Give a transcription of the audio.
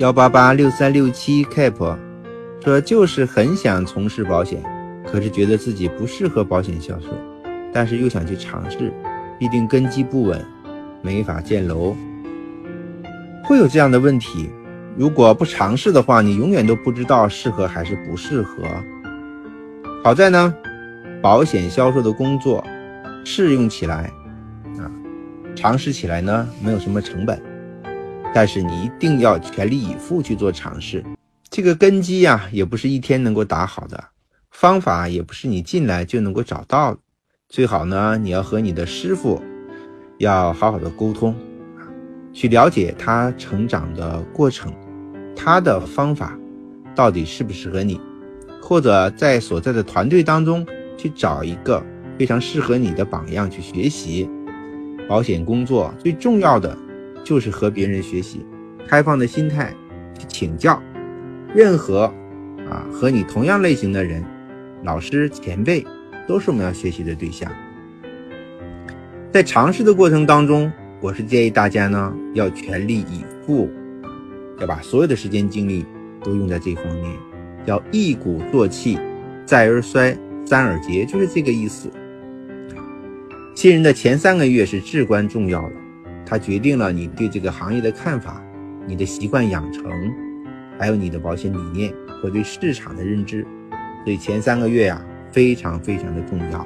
幺八八六三六七 cap 说就是很想从事保险，可是觉得自己不适合保险销售，但是又想去尝试，必定根基不稳，没法建楼。会有这样的问题，如果不尝试的话，你永远都不知道适合还是不适合。好在呢，保险销售的工作适用起来啊，尝试起来呢没有什么成本，但是你一定要全力以赴去做尝试。这个根基呀，也不是一天能够打好的，方法也不是你进来就能够找到。最好呢，你要和你的师傅要好好的沟通。去了解他成长的过程，他的方法到底适不适合你，或者在所在的团队当中去找一个非常适合你的榜样去学习。保险工作最重要的就是和别人学习，开放的心态去请教任何啊和你同样类型的人，老师前辈都是我们要学习的对象。在尝试的过程当中。我是建议大家呢，要全力以赴，要把所有的时间精力都用在这方面，要一鼓作气，再而衰，三而竭，就是这个意思。新人的前三个月是至关重要的，它决定了你对这个行业的看法、你的习惯养成，还有你的保险理念和对市场的认知，所以前三个月呀，非常非常的重要。